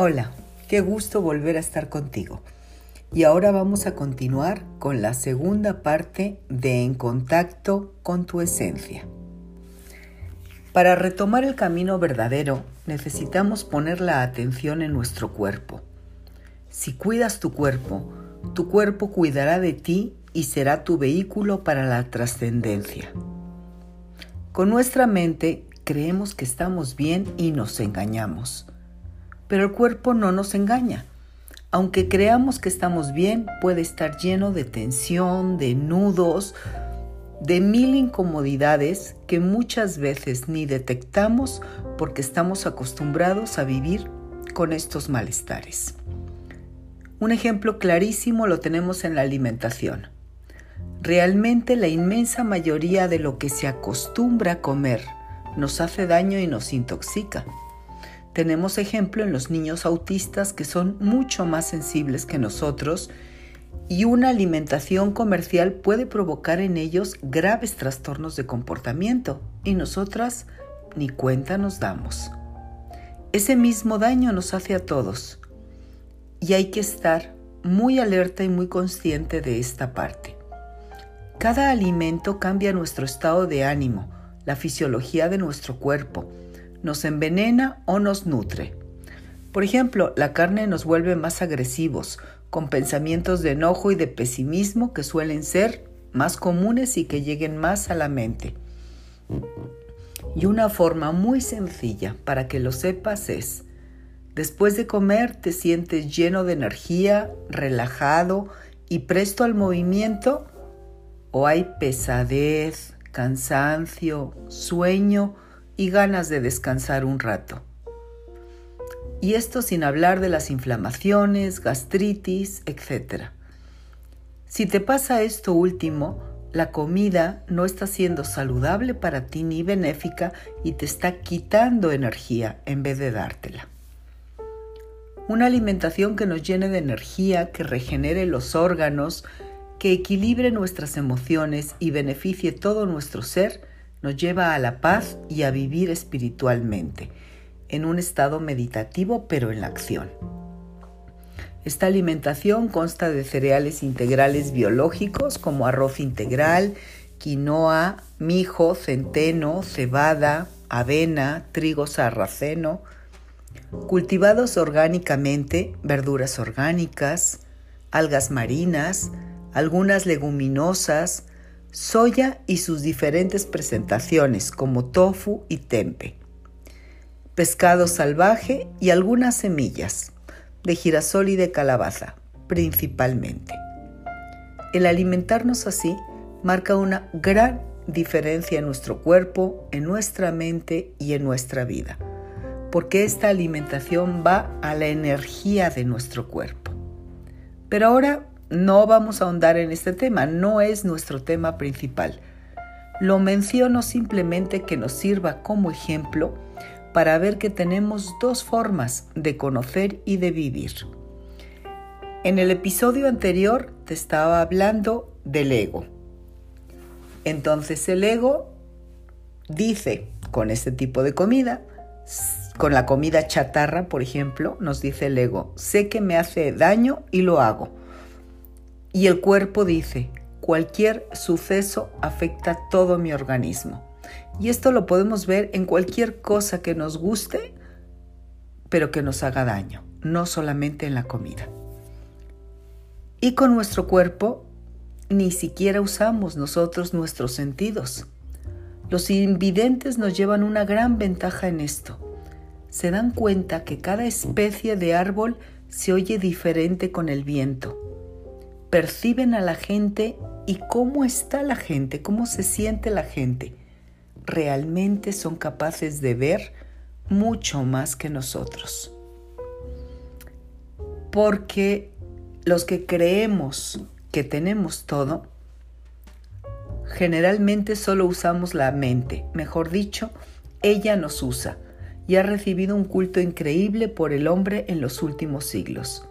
Hola, qué gusto volver a estar contigo. Y ahora vamos a continuar con la segunda parte de En contacto con tu esencia. Para retomar el camino verdadero necesitamos poner la atención en nuestro cuerpo. Si cuidas tu cuerpo, tu cuerpo cuidará de ti y será tu vehículo para la trascendencia. Con nuestra mente creemos que estamos bien y nos engañamos pero el cuerpo no nos engaña. Aunque creamos que estamos bien, puede estar lleno de tensión, de nudos, de mil incomodidades que muchas veces ni detectamos porque estamos acostumbrados a vivir con estos malestares. Un ejemplo clarísimo lo tenemos en la alimentación. Realmente la inmensa mayoría de lo que se acostumbra a comer nos hace daño y nos intoxica. Tenemos ejemplo en los niños autistas que son mucho más sensibles que nosotros y una alimentación comercial puede provocar en ellos graves trastornos de comportamiento y nosotras ni cuenta nos damos. Ese mismo daño nos hace a todos y hay que estar muy alerta y muy consciente de esta parte. Cada alimento cambia nuestro estado de ánimo, la fisiología de nuestro cuerpo, nos envenena o nos nutre. Por ejemplo, la carne nos vuelve más agresivos, con pensamientos de enojo y de pesimismo que suelen ser más comunes y que lleguen más a la mente. Y una forma muy sencilla para que lo sepas es, después de comer te sientes lleno de energía, relajado y presto al movimiento, o hay pesadez, cansancio, sueño, y ganas de descansar un rato. Y esto sin hablar de las inflamaciones, gastritis, etc. Si te pasa esto último, la comida no está siendo saludable para ti ni benéfica y te está quitando energía en vez de dártela. Una alimentación que nos llene de energía, que regenere los órganos, que equilibre nuestras emociones y beneficie todo nuestro ser, nos lleva a la paz y a vivir espiritualmente, en un estado meditativo pero en la acción. Esta alimentación consta de cereales integrales biológicos como arroz integral, quinoa, mijo, centeno, cebada, avena, trigo sarraceno, cultivados orgánicamente, verduras orgánicas, algas marinas, algunas leguminosas, soya y sus diferentes presentaciones como tofu y tempe, pescado salvaje y algunas semillas de girasol y de calabaza, principalmente. El alimentarnos así marca una gran diferencia en nuestro cuerpo, en nuestra mente y en nuestra vida, porque esta alimentación va a la energía de nuestro cuerpo. Pero ahora no vamos a ahondar en este tema, no es nuestro tema principal. Lo menciono simplemente que nos sirva como ejemplo para ver que tenemos dos formas de conocer y de vivir. En el episodio anterior te estaba hablando del ego. Entonces el ego dice con este tipo de comida, con la comida chatarra, por ejemplo, nos dice el ego, sé que me hace daño y lo hago. Y el cuerpo dice, cualquier suceso afecta todo mi organismo. Y esto lo podemos ver en cualquier cosa que nos guste, pero que nos haga daño, no solamente en la comida. Y con nuestro cuerpo ni siquiera usamos nosotros nuestros sentidos. Los invidentes nos llevan una gran ventaja en esto. Se dan cuenta que cada especie de árbol se oye diferente con el viento perciben a la gente y cómo está la gente, cómo se siente la gente. Realmente son capaces de ver mucho más que nosotros. Porque los que creemos que tenemos todo, generalmente solo usamos la mente, mejor dicho, ella nos usa y ha recibido un culto increíble por el hombre en los últimos siglos.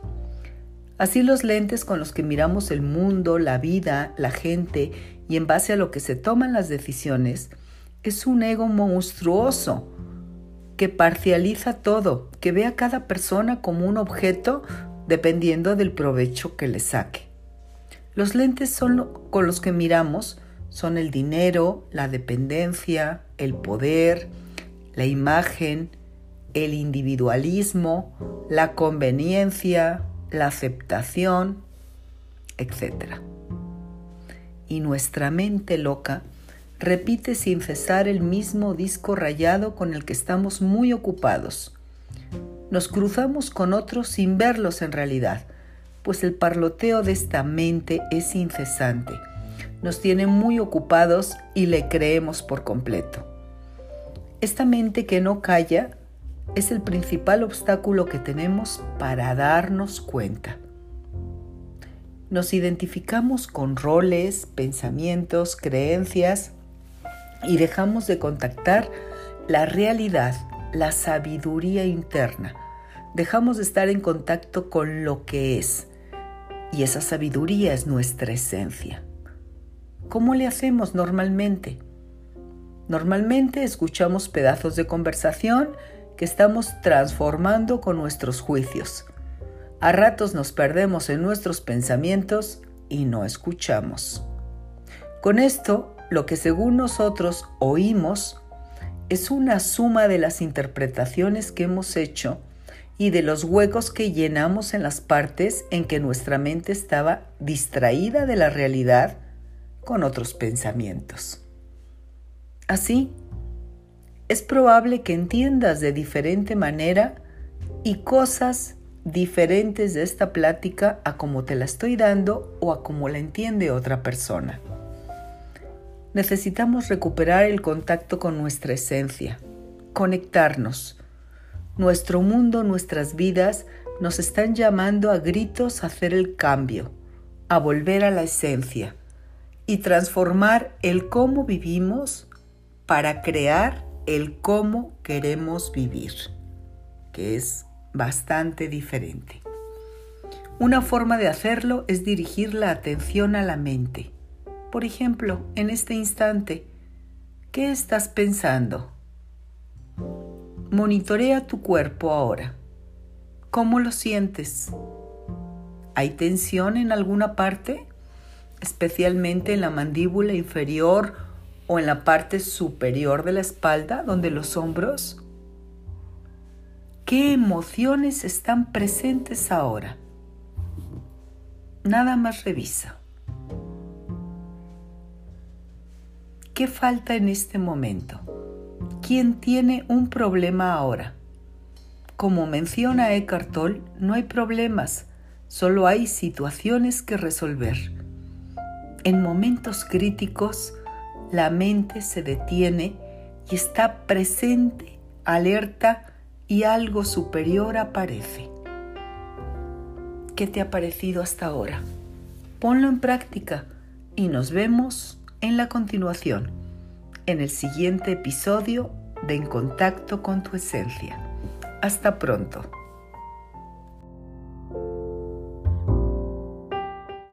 Así los lentes con los que miramos el mundo, la vida, la gente y en base a lo que se toman las decisiones, es un ego monstruoso que parcializa todo, que ve a cada persona como un objeto dependiendo del provecho que le saque. Los lentes son con los que miramos son el dinero, la dependencia, el poder, la imagen, el individualismo, la conveniencia, la aceptación, etc. Y nuestra mente loca repite sin cesar el mismo disco rayado con el que estamos muy ocupados. Nos cruzamos con otros sin verlos en realidad, pues el parloteo de esta mente es incesante. Nos tiene muy ocupados y le creemos por completo. Esta mente que no calla es el principal obstáculo que tenemos para darnos cuenta. Nos identificamos con roles, pensamientos, creencias y dejamos de contactar la realidad, la sabiduría interna. Dejamos de estar en contacto con lo que es. Y esa sabiduría es nuestra esencia. ¿Cómo le hacemos normalmente? Normalmente escuchamos pedazos de conversación que estamos transformando con nuestros juicios. A ratos nos perdemos en nuestros pensamientos y no escuchamos. Con esto lo que según nosotros oímos es una suma de las interpretaciones que hemos hecho y de los huecos que llenamos en las partes en que nuestra mente estaba distraída de la realidad con otros pensamientos. Así, es probable que entiendas de diferente manera y cosas diferentes de esta plática a como te la estoy dando o a como la entiende otra persona necesitamos recuperar el contacto con nuestra esencia, conectarnos. Nuestro mundo, nuestras vidas nos están llamando a gritos a hacer el cambio, a volver a la esencia y transformar el cómo vivimos para crear el cómo queremos vivir, que es bastante diferente. Una forma de hacerlo es dirigir la atención a la mente por ejemplo, en este instante, ¿qué estás pensando? Monitorea tu cuerpo ahora. ¿Cómo lo sientes? ¿Hay tensión en alguna parte? Especialmente en la mandíbula inferior o en la parte superior de la espalda, donde los hombros. ¿Qué emociones están presentes ahora? Nada más revisa. ¿Qué falta en este momento? ¿Quién tiene un problema ahora? Como menciona Eckhart Tolle, no hay problemas, solo hay situaciones que resolver. En momentos críticos, la mente se detiene y está presente, alerta y algo superior aparece. ¿Qué te ha parecido hasta ahora? Ponlo en práctica y nos vemos en la continuación, en el siguiente episodio de En Contacto con tu Esencia. Hasta pronto.